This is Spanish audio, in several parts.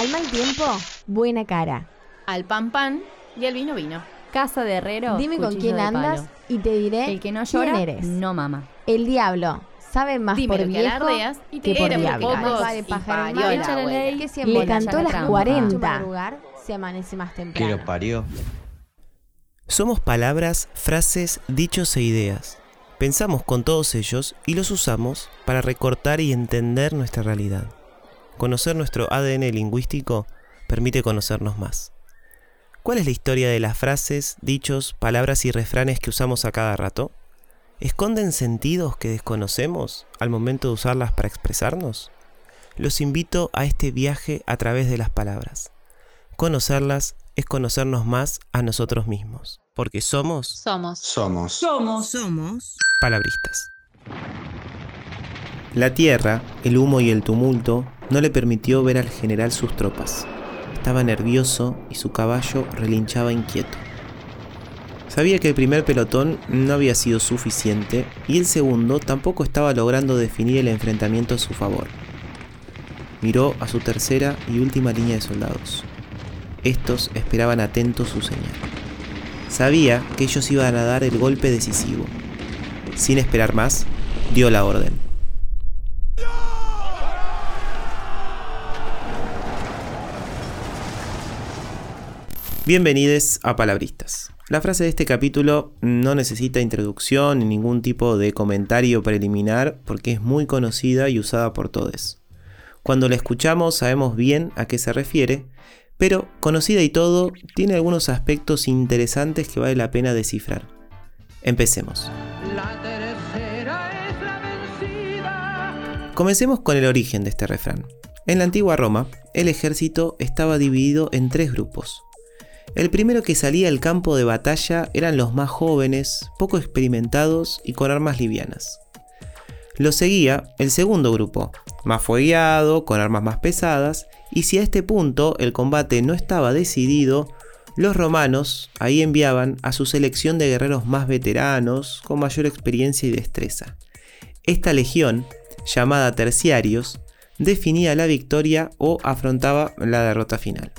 Al mal tiempo, buena cara. Al pan pan y al vino vino. Casa de herrero. Dime con quién de andas palo. y te diré El que no quién llora, eres. no mama. El diablo sabe más Dime por lo que viejo y te que por diablo. Más vale pájaro que Le cantó las trampa. 40. madrugar se amanece más Que temprano. lo parió. Somos palabras, frases, dichos e ideas. Pensamos con todos ellos y los usamos para recortar y entender nuestra realidad. Conocer nuestro ADN lingüístico permite conocernos más. ¿Cuál es la historia de las frases, dichos, palabras y refranes que usamos a cada rato? ¿Esconden sentidos que desconocemos al momento de usarlas para expresarnos? Los invito a este viaje a través de las palabras. Conocerlas es conocernos más a nosotros mismos, porque somos Somos. Somos. palabristas. La tierra, el humo y el tumulto no le permitió ver al general sus tropas. Estaba nervioso y su caballo relinchaba inquieto. Sabía que el primer pelotón no había sido suficiente y el segundo tampoco estaba logrando definir el enfrentamiento a su favor. Miró a su tercera y última línea de soldados. Estos esperaban atentos su señal. Sabía que ellos iban a dar el golpe decisivo. Sin esperar más, dio la orden. Bienvenidos a Palabristas. La frase de este capítulo no necesita introducción ni ningún tipo de comentario preliminar porque es muy conocida y usada por todos. Cuando la escuchamos sabemos bien a qué se refiere, pero conocida y todo, tiene algunos aspectos interesantes que vale la pena descifrar. Empecemos. Comencemos con el origen de este refrán. En la antigua Roma, el ejército estaba dividido en tres grupos. El primero que salía al campo de batalla eran los más jóvenes, poco experimentados y con armas livianas. Lo seguía el segundo grupo, más fogueado, con armas más pesadas, y si a este punto el combate no estaba decidido, los romanos ahí enviaban a su selección de guerreros más veteranos, con mayor experiencia y destreza. Esta legión, llamada terciarios, definía la victoria o afrontaba la derrota final.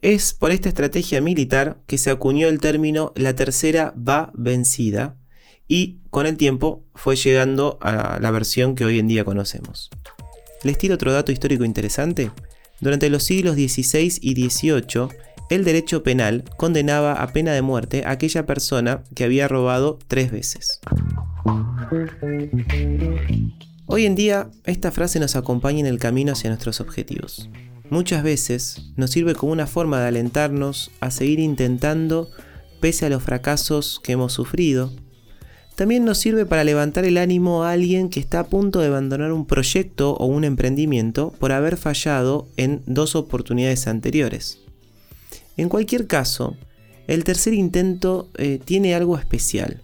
Es por esta estrategia militar que se acuñó el término la tercera va vencida y con el tiempo fue llegando a la versión que hoy en día conocemos. ¿Les tiro otro dato histórico interesante? Durante los siglos XVI y XVIII, el derecho penal condenaba a pena de muerte a aquella persona que había robado tres veces. Hoy en día, esta frase nos acompaña en el camino hacia nuestros objetivos. Muchas veces nos sirve como una forma de alentarnos a seguir intentando pese a los fracasos que hemos sufrido. También nos sirve para levantar el ánimo a alguien que está a punto de abandonar un proyecto o un emprendimiento por haber fallado en dos oportunidades anteriores. En cualquier caso, el tercer intento eh, tiene algo especial.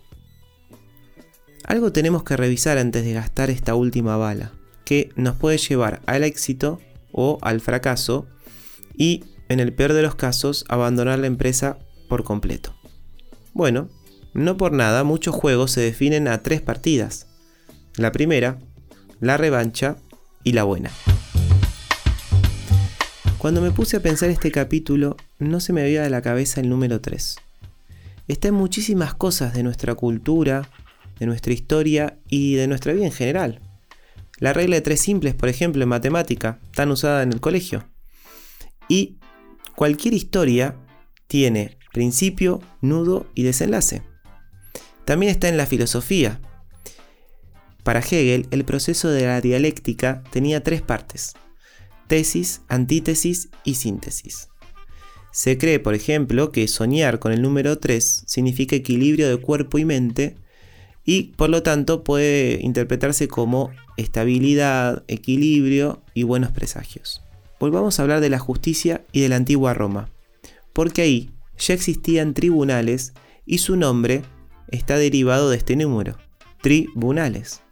Algo tenemos que revisar antes de gastar esta última bala, que nos puede llevar al éxito o al fracaso y, en el peor de los casos, abandonar la empresa por completo. Bueno, no por nada muchos juegos se definen a tres partidas. La primera, la revancha y la buena. Cuando me puse a pensar este capítulo, no se me había de la cabeza el número 3. Está en muchísimas cosas de nuestra cultura, de nuestra historia y de nuestra vida en general. La regla de tres simples, por ejemplo, en matemática, tan usada en el colegio. Y cualquier historia tiene principio, nudo y desenlace. También está en la filosofía. Para Hegel, el proceso de la dialéctica tenía tres partes. Tesis, antítesis y síntesis. Se cree, por ejemplo, que soñar con el número 3 significa equilibrio de cuerpo y mente y por lo tanto puede interpretarse como estabilidad, equilibrio y buenos presagios. Volvamos a hablar de la justicia y de la antigua Roma, porque ahí ya existían tribunales y su nombre está derivado de este número, tribunales.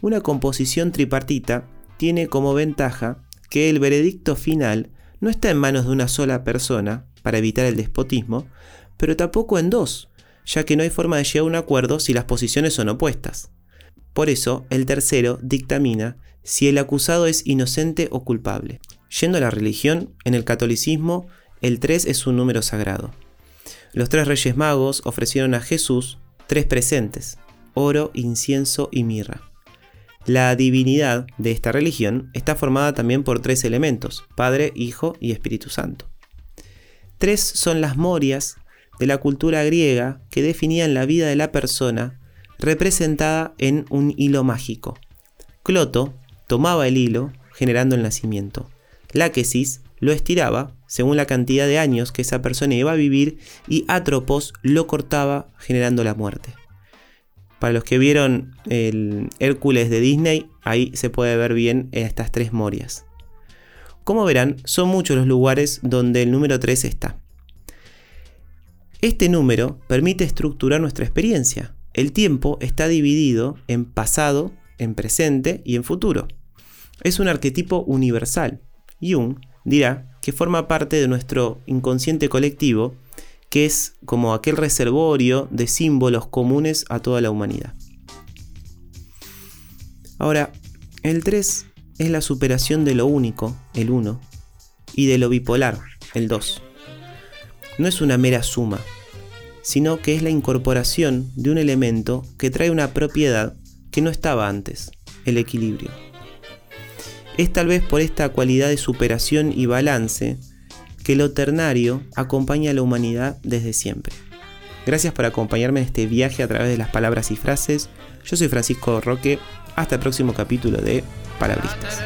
Una composición tripartita tiene como ventaja que el veredicto final no está en manos de una sola persona para evitar el despotismo, pero tampoco en dos, ya que no hay forma de llegar a un acuerdo si las posiciones son opuestas. Por eso, el tercero dictamina si el acusado es inocente o culpable. Yendo a la religión, en el catolicismo, el 3 es un número sagrado. Los tres reyes magos ofrecieron a Jesús tres presentes, oro, incienso y mirra. La divinidad de esta religión está formada también por tres elementos, Padre, Hijo y Espíritu Santo. Tres son las morias de la cultura griega que definían la vida de la persona representada en un hilo mágico. Cloto tomaba el hilo generando el nacimiento. Láquesis lo estiraba según la cantidad de años que esa persona iba a vivir y Atropos lo cortaba generando la muerte. Para los que vieron el Hércules de Disney, ahí se puede ver bien estas tres morias. Como verán, son muchos los lugares donde el número 3 está. Este número permite estructurar nuestra experiencia. El tiempo está dividido en pasado, en presente y en futuro. Es un arquetipo universal. Jung dirá que forma parte de nuestro inconsciente colectivo que es como aquel reservorio de símbolos comunes a toda la humanidad. Ahora, el 3 es la superación de lo único, el 1, y de lo bipolar, el 2. No es una mera suma, sino que es la incorporación de un elemento que trae una propiedad que no estaba antes, el equilibrio. Es tal vez por esta cualidad de superación y balance que lo ternario acompaña a la humanidad desde siempre. Gracias por acompañarme en este viaje a través de las palabras y frases. Yo soy Francisco Roque. Hasta el próximo capítulo de Palabristas.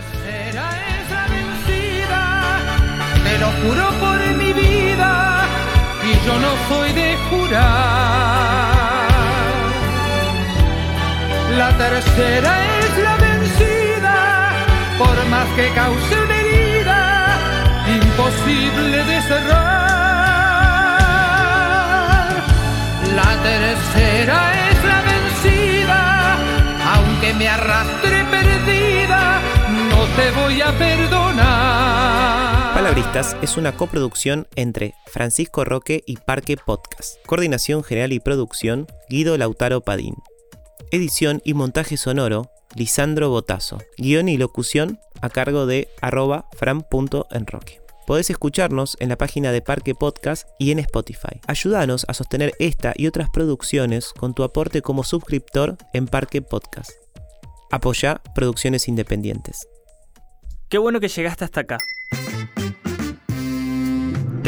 Yo no soy de jurar. La tercera es la vencida, por más que cause una imposible de cerrar. La tercera es la vencida, aunque me arrastre perdida, no te voy a perdonar. Es una coproducción entre Francisco Roque y Parque Podcast. Coordinación general y producción, Guido Lautaro Padín. Edición y montaje sonoro, Lisandro Botazo. Guión y locución a cargo de arroba fran.enroque. Podés escucharnos en la página de Parque Podcast y en Spotify. Ayúdanos a sostener esta y otras producciones con tu aporte como suscriptor en Parque Podcast. Apoya producciones independientes. Qué bueno que llegaste hasta acá.